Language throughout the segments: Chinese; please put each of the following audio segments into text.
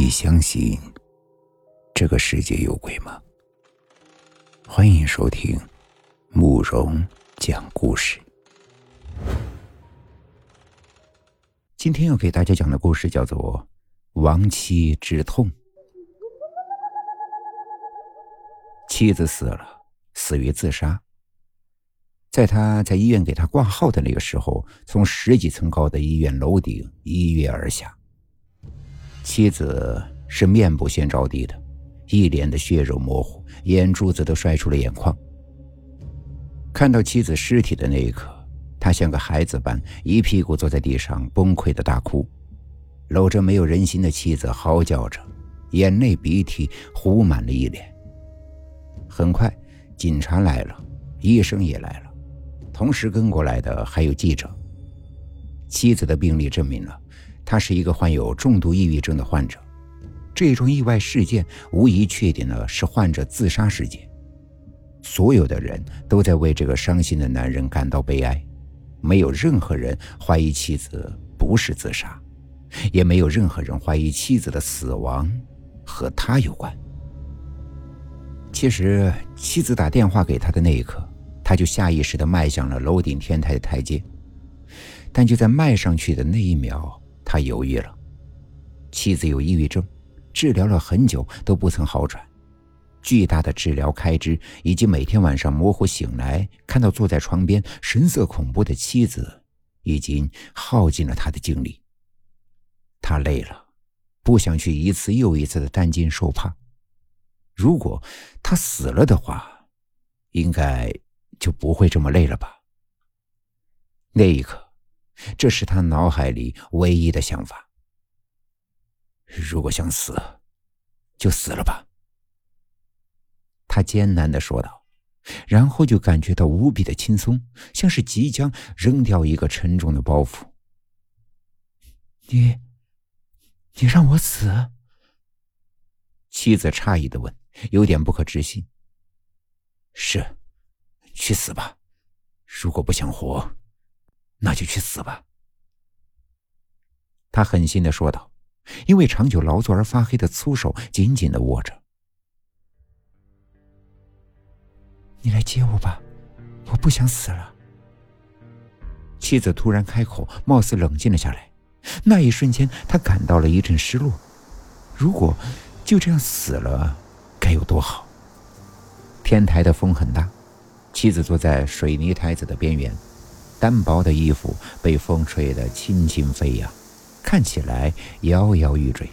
你相信这个世界有鬼吗？欢迎收听慕容讲故事。今天要给大家讲的故事叫做《亡妻之痛》。妻子死了，死于自杀。在他在医院给他挂号的那个时候，从十几层高的医院楼顶一跃而下。妻子是面部先着地的，一脸的血肉模糊，眼珠子都摔出了眼眶。看到妻子尸体的那一刻，他像个孩子般一屁股坐在地上，崩溃的大哭，搂着没有人形的妻子嚎叫着，眼泪鼻涕糊满了一脸。很快，警察来了，医生也来了。同时跟过来的还有记者。妻子的病历证明了，他是一个患有重度抑郁症的患者。这种意外事件无疑确定了是患者自杀事件。所有的人都在为这个伤心的男人感到悲哀。没有任何人怀疑妻子不是自杀，也没有任何人怀疑妻子的死亡和他有关。其实，妻子打电话给他的那一刻。他就下意识地迈向了楼顶天台的台阶，但就在迈上去的那一秒，他犹豫了。妻子有抑郁症，治疗了很久都不曾好转，巨大的治疗开支以及每天晚上模糊醒来看到坐在床边神色恐怖的妻子，已经耗尽了他的精力。他累了，不想去一次又一次的担惊受怕。如果他死了的话，应该。就不会这么累了吧？那一刻，这是他脑海里唯一的想法。如果想死，就死了吧。他艰难的说道，然后就感觉到无比的轻松，像是即将扔掉一个沉重的包袱。你，你让我死？妻子诧异的问，有点不可置信。是。去死吧！如果不想活，那就去死吧。他狠心的说道，因为长久劳作而发黑的粗手紧紧的握着。你来接我吧，我不想死了。妻子突然开口，貌似冷静了下来。那一瞬间，他感到了一阵失落。如果就这样死了，该有多好！天台的风很大。妻子坐在水泥台子的边缘，单薄的衣服被风吹得轻轻飞扬，看起来摇摇欲坠。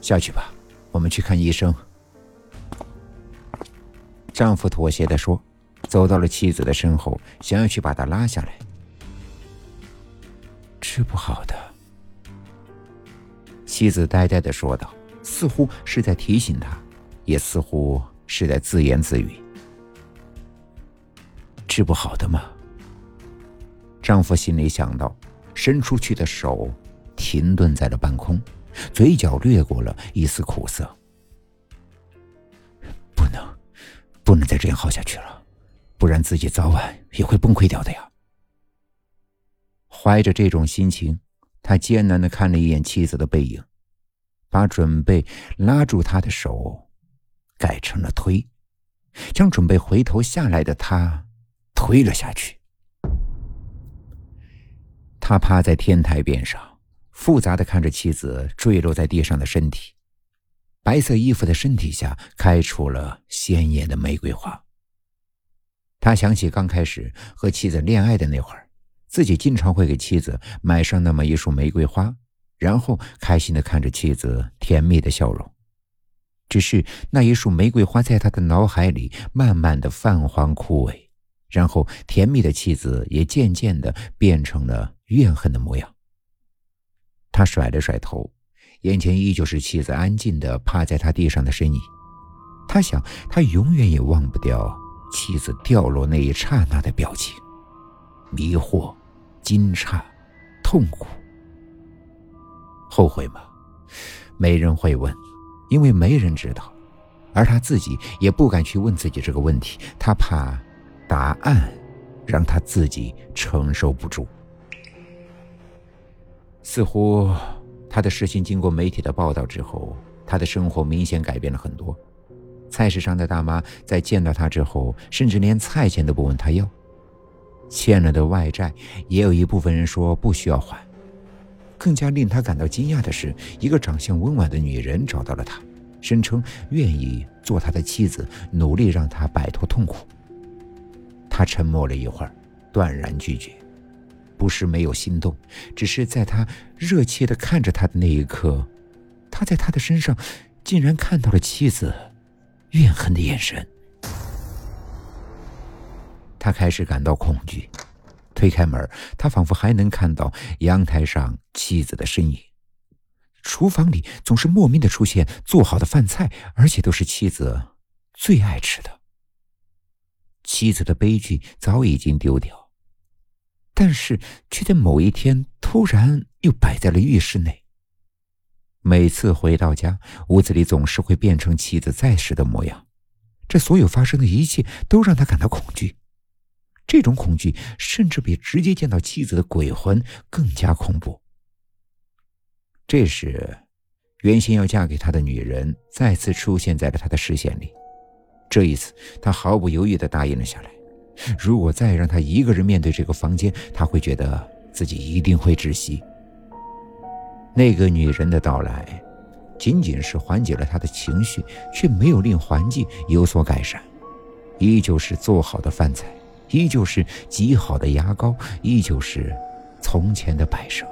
下去吧，我们去看医生。丈夫妥协的说，走到了妻子的身后，想要去把她拉下来。治不好的。妻子呆呆的说道，似乎是在提醒他，也似乎。是在自言自语：“治不好的吗？”丈夫心里想到，伸出去的手停顿在了半空，嘴角掠过了一丝苦涩。不能，不能再这样耗下去了，不然自己早晚也会崩溃掉的呀。怀着这种心情，他艰难的看了一眼妻子的背影，把准备拉住他的手。改成了推，将准备回头下来的他推了下去。他趴在天台边上，复杂的看着妻子坠落在地上的身体，白色衣服的身体下开出了鲜艳的玫瑰花。他想起刚开始和妻子恋爱的那会儿，自己经常会给妻子买上那么一束玫瑰花，然后开心的看着妻子甜蜜的笑容。只是那一束玫瑰花在他的脑海里慢慢的泛黄枯萎，然后甜蜜的妻子也渐渐的变成了怨恨的模样。他甩了甩头，眼前依旧是妻子安静的趴在他地上的身影。他想，他永远也忘不掉妻子掉落那一刹那的表情：迷惑、惊诧、痛苦、后悔吗？没人会问。因为没人知道，而他自己也不敢去问自己这个问题，他怕答案让他自己承受不住。似乎他的事情经过媒体的报道之后，他的生活明显改变了很多。菜市场的大妈在见到他之后，甚至连菜钱都不问他要。欠了的外债，也有一部分人说不需要还。更加令他感到惊讶的是，一个长相温婉的女人找到了他，声称愿意做他的妻子，努力让他摆脱痛苦。他沉默了一会儿，断然拒绝。不是没有心动，只是在他热切的看着他的那一刻，他在他的身上竟然看到了妻子怨恨的眼神。他开始感到恐惧。推开门，他仿佛还能看到阳台上妻子的身影。厨房里总是莫名的出现做好的饭菜，而且都是妻子最爱吃的。妻子的悲剧早已经丢掉，但是却在某一天突然又摆在了浴室内。每次回到家，屋子里总是会变成妻子在时的模样。这所有发生的一切都让他感到恐惧。这种恐惧甚至比直接见到妻子的鬼魂更加恐怖。这时，原先要嫁给他的女人再次出现在了他的视线里。这一次，他毫不犹豫地答应了下来。如果再让他一个人面对这个房间，他会觉得自己一定会窒息。那个女人的到来，仅仅是缓解了他的情绪，却没有令环境有所改善，依旧是做好的饭菜。依旧是极好的牙膏，依旧是从前的摆设。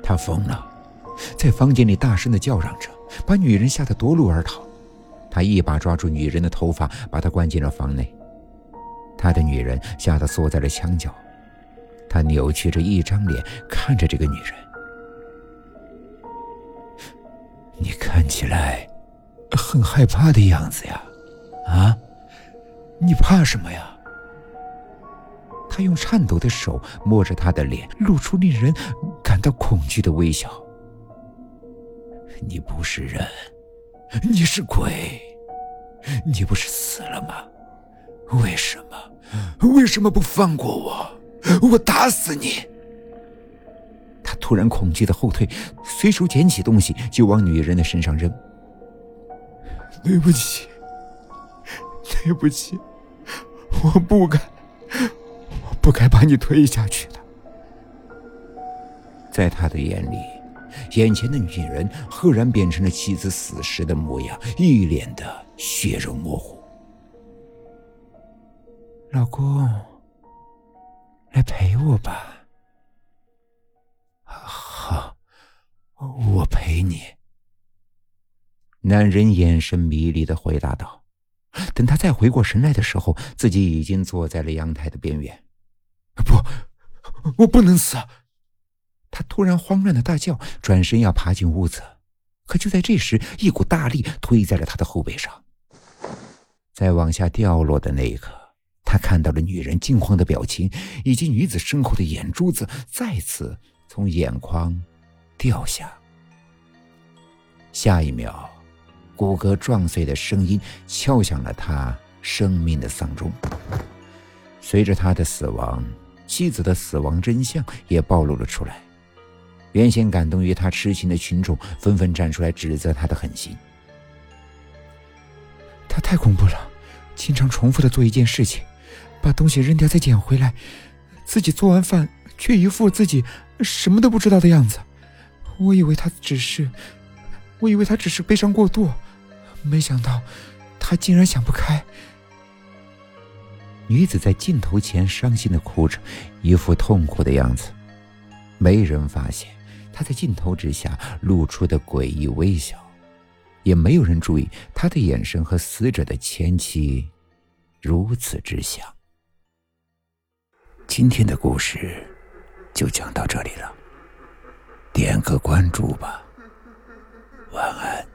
他疯了，在房间里大声的叫嚷着，把女人吓得夺路而逃。他一把抓住女人的头发，把她关进了房内。他的女人吓得缩在了墙角，他扭曲着一张脸看着这个女人：“你看起来很害怕的样子呀，啊？你怕什么呀？”他用颤抖的手摸着她的脸，露出令人感到恐惧的微笑。你不是人，你是鬼，你不是死了吗？为什么？为什么不放过我？我打死你！他突然恐惧的后退，随手捡起东西就往女人的身上扔。对不起，对不起，我不该。我不该把你推下去的。在他的眼里，眼前的女人赫然变成了妻子死时的模样，一脸的血肉模糊。老公，来陪我吧。好，我陪你。男人眼神迷离的回答道。等他再回过神来的时候，自己已经坐在了阳台的边缘。不，我不能死！他突然慌乱的大叫，转身要爬进屋子，可就在这时，一股大力推在了他的后背上。在往下掉落的那一刻，他看到了女人惊慌的表情，以及女子身后的眼珠子再次从眼眶掉下。下一秒，骨骼撞碎的声音敲响了他生命的丧钟。随着他的死亡。妻子的死亡真相也暴露了出来，原先感动于他痴情的群众纷纷站出来指责他的狠心。他太恐怖了，经常重复的做一件事情，把东西扔掉再捡回来，自己做完饭却一副自己什么都不知道的样子。我以为他只是，我以为他只是悲伤过度，没想到他竟然想不开。女子在镜头前伤心的哭着，一副痛苦的样子。没人发现他在镜头之下露出的诡异微笑，也没有人注意他的眼神和死者的前妻如此之像。今天的故事就讲到这里了，点个关注吧。晚安